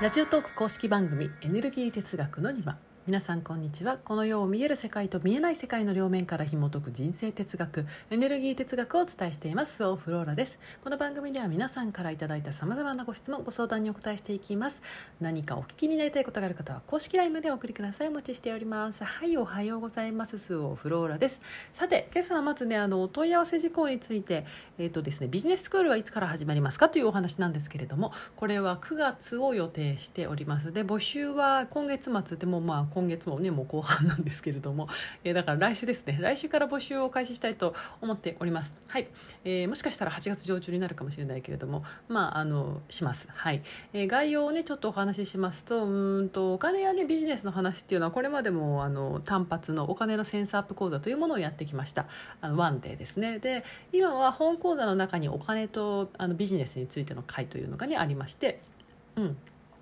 ラジオトーク公式番組エネルギー哲学の庭。皆さんこんにちは。この世を見える世界と見えない世界の両面から紐解く人生哲学エネルギー哲学をお伝えしています。オフローラです。この番組では皆さんからいただいた様々なご質問ご相談にお答えしていきます。何かお聞きになりたいことがある方は公式 LINE までお送りください。お待ちしております。はいおはようございます。スオフローラです。さて今朝はまずねあのお問い合わせ事項についてえっ、ー、とですねビジネススクールはいつから始まりますかというお話なんですけれどもこれは9月を予定しております。で募集は今月末でもまあ今月もねもう後半なんですけれども、えー、だから来週ですね。来週から募集を開始したいと思っております。はい、えー、もしかしたら8月上旬になるかもしれないけれども。まああのします。はい、えー、概要をねちょっとお話ししますとうんとお金やねビジネスの話っていうのはこれまでもあの単発のお金のセンスアップ講座というものをやってきました。あのワンデーですね。で今は本講座の中にお金とあのビジネスについての会というのがねありまして。うん。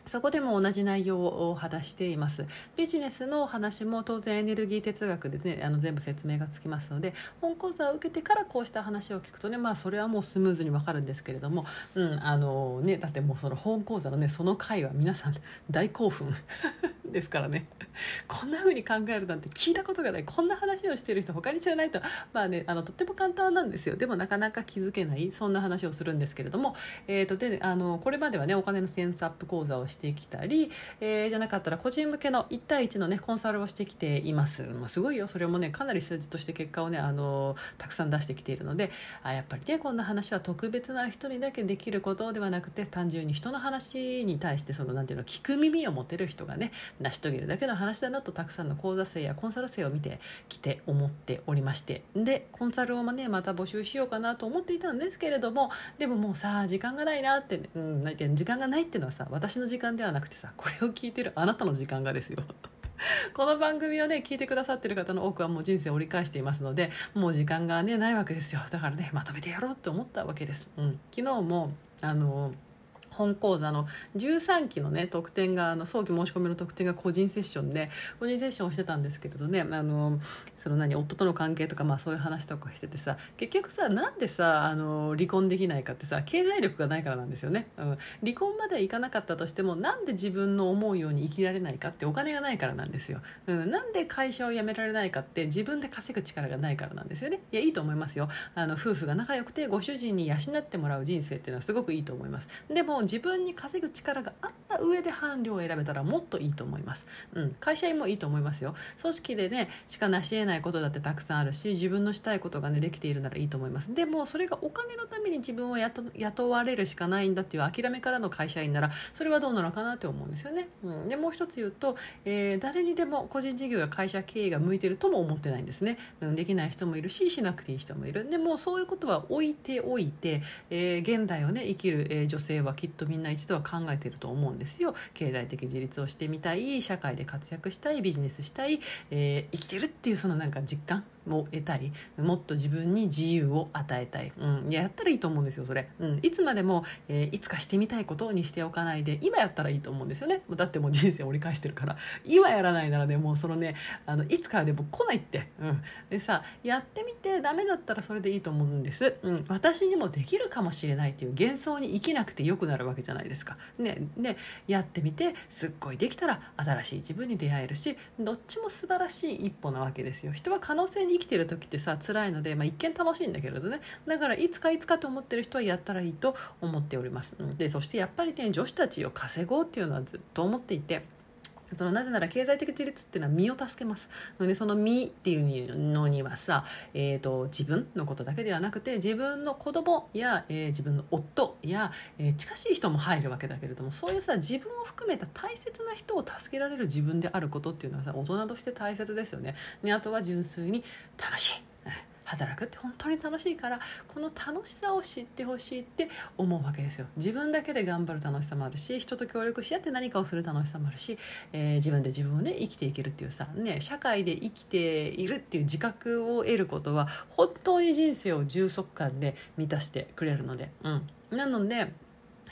そこでも同じ内容を話しています。ビジネスの話も当然エネルギー哲学でねあの全部説明がつきますので本講座を受けてからこうした話を聞くとねまあそれはもうスムーズにわかるんですけれども、うんあのね、だってもうその本講座のねその回は皆さん大興奮。ですからね。こんな風に考えるなんて聞いたことがない。こんな話をしてる人他に知らないと。まあねあのとっても簡単なんですよ。でもなかなか気づけない。そんな話をするんですけれども、えーとであのこれまではねお金のセンスアップ講座をしてきたり、えー、じゃなかったら個人向けの1対1のねコンサルをしてきています、まあ、すごいよ。それもねかなり数字として結果をねあのたくさん出してきているので。あやっぱりねこんな話は特別な人にだけできることではなくて単純に人の話に対してそのなんていうの聞く耳を持てる人がね成し遂げるだけの話だなとたくさんの講座生やコンサル生を見てきて思っておりまして。でコンサルをねまた募集しようかなと思っていたんですけれどもでももうさ時間がないなって、うん、時間がないっていうのはさ私の時間ではなくてさこれを聞いてるあなたの時間がですよ。この番組をね聞いてくださってる方の多くはもう人生を折り返していますのでもう時間がねないわけですよ。だからねまとめてやろうって思ったわけです、うん、昨日もあの本講座の13期のね特典があの早期申し込みの特典が個人セッションで個人セッションをしてたんですけれどねあのその何夫との関係とか、まあ、そういう話とかしててさ結局さなんでさあの離婚できないかってさ経済力がないからなんですよね、うん、離婚まではいかなかったとしてもなんで自分の思うように生きられないかってお金がないからなんですよ、うん、なんで会社を辞められないかって自分で稼ぐ力がないからなんですよね。いやいいと思いますよ。あの夫婦が仲良くてご主人に養ってもらう人生っていうのはすごくいいと思います。でも自分に稼ぐ力があった上で伴侶を選べたらもっといいと思います、うん、会社員もいいと思いますよ。組織でねしか成し得ないことだってたくさんあるし自分のしたいことがねできているならいいと思います。でもそれがお金のために自分を雇われるしかないんだっていう諦めからの会社員ならそれはどうなのかなって思うんですよね、うん、でもう一つ言うと、えー、誰にでも個人事業や会社経営が向いてるとも思ってないんですね、うん、できない人もいるししなくていい人もいる。でもそういうことは置いておいて、えー、現代をね生きる、えー、女性はきっとみんな一度は考えてると思うんですよ。経済的自立をしてみたい社会で活躍したいビジネスしたい、えー、生きてるっていうそのなんか実感。を得たいもっと自分に自由を与えたい、うん、いややったらいいと思うんですよそれ、うん、いつまでも、えー、いつかしてみたいことにしておかないで今やったらいいと思うんですよね。だってもう人生折り返してるから。今やらないならねもうそのねあのいつかでも来ないって、うん、でさやってみてダメだったらそれでいいと思うんです、うん、私にもできるかもしれないっていう幻想に生きなくてよくなるわけじゃないですか。ね。でやってみてすっごいできたら新しい自分に出会えるしどっちも素晴らしい一歩なわけですよ。人は可能性に生きてる時ってさ辛いので、まあ、一見楽しいんだけれどね。だからいつかいつかと思ってる人はやったらいいと思っております。でそしてやっぱりね女子たちを稼ごうっていうのはずっと思っていて。そのなぜなら経済的自立っていうのは身を助けますのでその身っていうのにはさ、えーと、自分のことだけではなくて自分の子供や、えー、自分の夫や、えー、近しい人も入るわけだけれどもそういうさ自分を含めた大切な人を助けられる自分であることっていうのはさ大人として大切ですよね。であとは純粋に楽しい働くって本当に楽しいからこの楽しさを知ってほしいって思うわけですよ。自分だけで頑張る楽しさもあるし人と協力し合って何かをする楽しさもあるし、えー、自分で自分をね生きていけるっていうさね社会で生きているっていう自覚を得ることは本当に人生を充足感で満たしてくれるので。うん。なので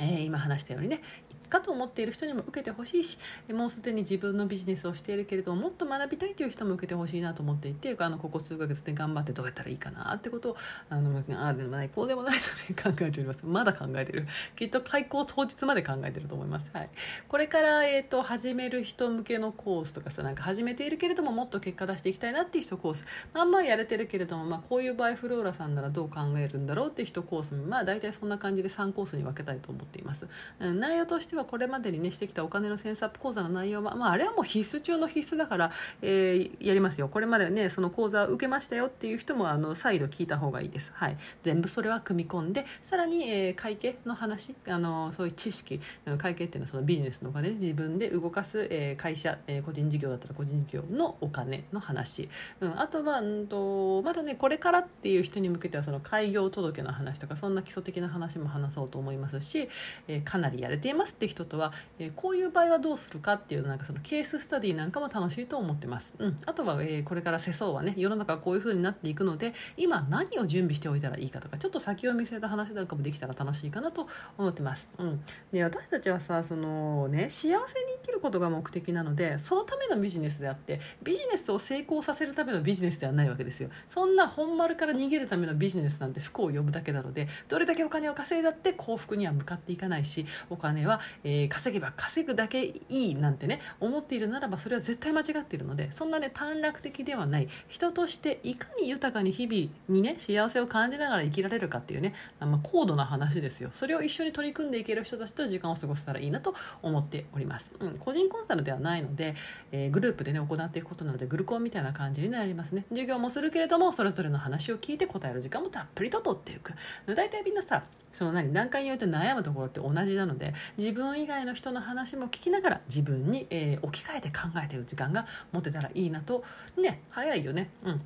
えー、今話したようにねつかと思っている人にも受けてほしいしもうすでに自分のビジネスをしているけれどももっと学びたいという人も受けてほしいなと思っていてあのここ数ヶ月で頑張ってどうやったらいいかなってことをあの別にああでもないこうでもないと、ね、考えております。まだ考えてる。きっと開校当日まで考えてると思います、はい、これから、えーと、始める人向けのコースとかさなんか始めているけれどももっと結果出していきたいなっていう人コース。まあまあやれてるけれども、まあ、こういう場合フローラさんならどう考えるんだろうっていう人コースまあ大体そんな感じで3コースに分けたいと思っています、うん、内容としてはこれまでにねしてきたお金のセンサップ講座の内容は、まあ、あれはもう必須中の必須だから、えー、やりますよ。これまでねその講座を受けましたよっていう人もあの再度聞いた方がいいです、はい、全部それは組み込んでさらに、えー、会計の話あのそういう知識会計っていうのはそのビジネスのお金自分で動かす、えー、会社、えー、個人事業だったら個人事業のお金の話、うん、あとは、うんと、まだねこれからっていう人に向けてはその開業届の話とかそんな基礎的な話も話そうと思いますし、えー、かなりやれていますって人とは、えー、こういう場合はどうするかっていうなんかそのケーススタディなんかも楽しいと思ってます、うん、あとは、えー、これから世相はね世の中こういう風になっていくので今何を準備しておいたらいいかとかちょっと先を見据えた話なんかもできたら楽しいかなと思ってます、うん、で私たちはさそのね幸せに生きることが目的なのでそのためのビジネスであってビジネスを成功させるためのビジネスではないわけですよ。そんな本丸から逃げるためのビジネスなんて不幸を呼ぶだけなのでどれだけお金を稼いだって幸福には向かっていかないしお金は、えー、稼げば稼ぐだけいいなんてね思っているならばそれは絶対間違っているのでそんなね短絡的ではない。人としていかに豊かに日々にね幸せを感じながら生きられるかっていうね、まあ、高度な話ですよ。それを一緒に取り組んでいける人たちと時間を過ごせたらいいなと思っております、うん、個人コンサルではないので、えー、グループでね行っていくことなのでグルコンみたいな感じになりますね。授業もするけれどもそれぞれの話を聞いて答える時間もたっぷりと取っていく。大体みんなさその何段階によって悩むところって同じなので自分以外の人の話も聞きながら自分に、えー、置き換えて考えている時間が持てたらいいなとね早いよね。うん。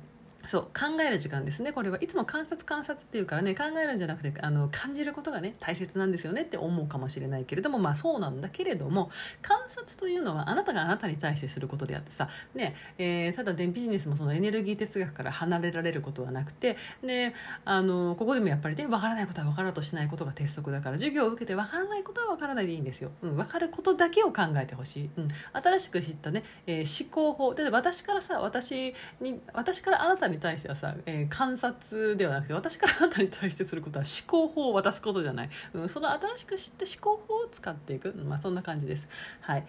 そう考える時間ですね。これは。いつも観察観察っていうからね考えるんじゃなくてあの感じることがね大切なんですよねって思うかもしれないけれどもまあそうなんだけれども観察というのはあなたがあなたに対してすることであってさ、ねえー、ただでビジネスもそのエネルギー哲学から離れられることはなくてであのここでもやっぱりね分からないことは分からうとしないことが鉄則だから授業を受けて分からないことは分からないでいいんですよ、うん、分かることだけを考えてほしい、うん、新しく知ったね、えー、思考法。で私からさ私に私からあなたに対してはさ、えー、観察ではなくて私からあなたに対してすることは思考法を渡すことじゃない、うん、その新しく知った思考法を使っていく、まあ、そんな感じです。はい。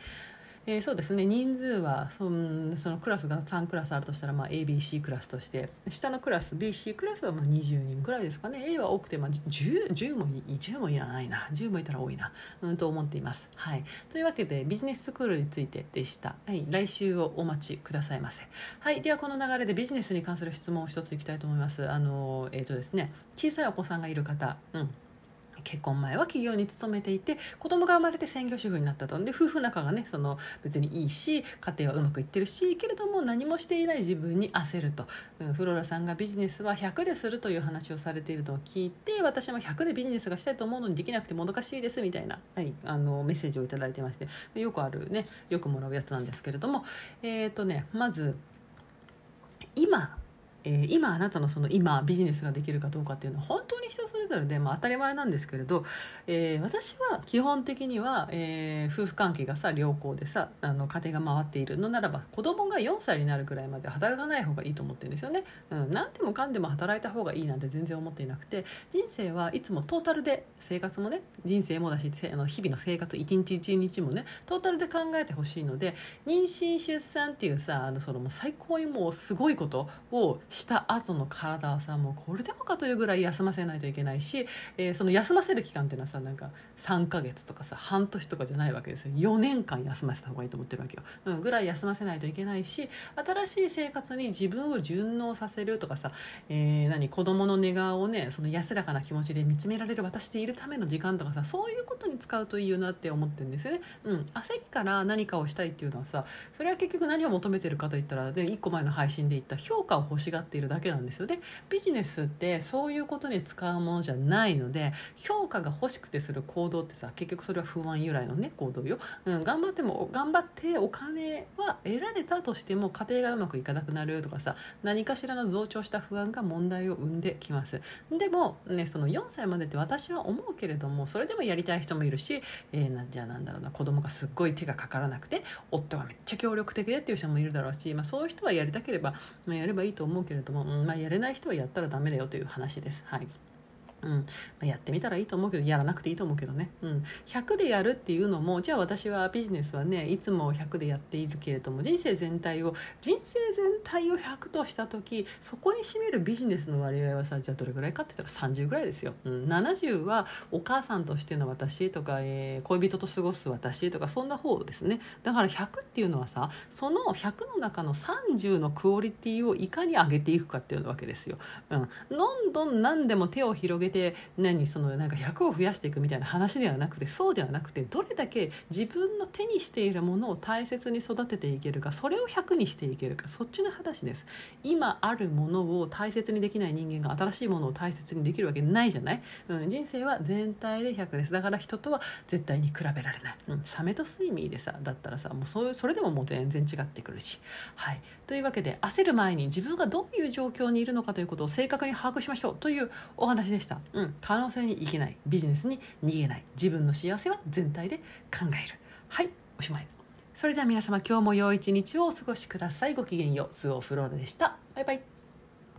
えー、そうですね。人数はそのそのクラスが3クラスあるとしたら、まあ、ABC クラスとして。下のクラス BC クラスはまあ20人くらいですかね。A は多くてまあ 10, 10, も10もいらないな。10もいたら多いな、うん、と思っています、はい、というわけでビジネススクールについてでした、はい、来週をお待ちくださいませ、はい、ではこの流れでビジネスに関する質問を一ついきたいと思います。あのえっ、ー、とですね。小さいお子さんがいる方、うん。結婚前は企業に勤めていて子供が生まれて専業主婦になったと。んで夫婦仲がねその別にいいし家庭はうまくいってるしけれども何もしていない自分に焦ると、うん、フローラさんがビジネスは100でするという話をされているのを聞いて私も100でビジネスがしたいと思うのにできなくてもどかしいですみたいな、はい、あのメッセージを頂いてましてよくあるねよくもらうやつなんですけれども。えっ、ー、とねまず今えー、今あなたのその今ビジネスができるかどうかっていうのは本当に人それぞれで、まあ、当たり前なんですけれど、えー、私は基本的には、えー、夫婦関係がさ良好でさあの家庭が回っているのならば子供が4歳になるぐらいまで働かない方がいいと思ってるんですよね、うん、何でもかんでも働いた方がいいなんて全然思っていなくて人生はいつもトータルで生活もね人生もだしあの日々の生活一日一日もねトータルで考えてほしいので妊娠出産っていうさあのそのもう最高にもうすごいことをした後の体はさもうこれでもかというぐらい休ませないといけないし、えー、その休ませる期間っていうのはさなんか3ヶ月とかさ半年とかじゃないわけですよ。4年間休ませた方がいいと思ってるわけよ、うん、ぐらい休ませないといけないし新しい生活に自分を順応させるとかさ、えー、何子供の寝顔をねその安らかな気持ちで見つめられる渡しているための時間とかさそういうことに使うといいよなって思ってるんですよね、うん、焦りから何かをしたいっていうのはさそれは結局何を求めてるかといったら、ね、1個前の配信で言った評価を欲しがっているだけなんですよ。ねビジネスってそういうことに使うものじゃないので評価が欲しくてする行動ってさ結局それは不安由来のね行動よ、うん、頑張っても頑張ってお金は得られたとしても家庭がうまくいかなくなるとかさ何かしらの増長した不安が問題を生んできます。でもねその4歳までって私は思うけれどもそれでもやりたい人もいるし、えー、なじゃあなんだろうな子供がすっごい手がかからなくて夫がめっちゃ協力的でっていう人もいるだろうし、まあ、そういう人はやりたければ、まあ、やればいいと思うけどけれども、うんまあ、やれない人はやったらダメだよという話です。はいうん。ま、やってみたらいいと思うけどやらなくていいと思うけどね、うん、100でやるっていうのもじゃあ私はビジネスはねいつも100でやっているけれども人生全体を人生全体を100とした時そこに占めるビジネスの割合はさじゃあどれぐらいかって言ったら30ぐらいですよ、うん、70はお母さんとしての私とか、えー、恋人と過ごす私とかそんな方ですね。だから100っていうのはさその100の中の30のクオリティをいかに上げていくかっていうわけですよ、うん、どんどん何でも手を広げて何そのなんか100を増やしていくみたいな話ではなくてそうではなくてどれだけ自分の手にしているものを大切に育てていけるかそれを100にしていけるかそっちの話です。今あるものを大切にできない人間が新しいものを大切にできるわけないじゃない、うん、人生は全体で100です。だから人とは絶対に比べられない、うん、サメとスイミーでさだったらさもうそうそれでももう全然違ってくるし。はい。というわけで焦る前に自分がどういう状況にいるのかということを正確に把握しましょうというお話でした、うん、可能性にいけない。ビジネスに逃げない。自分の幸せは全体で考える。はい。おしまい。それでは皆様今日も良い一日をお過ごしください。ごきげんよう。スオフローラでした。バイバイ。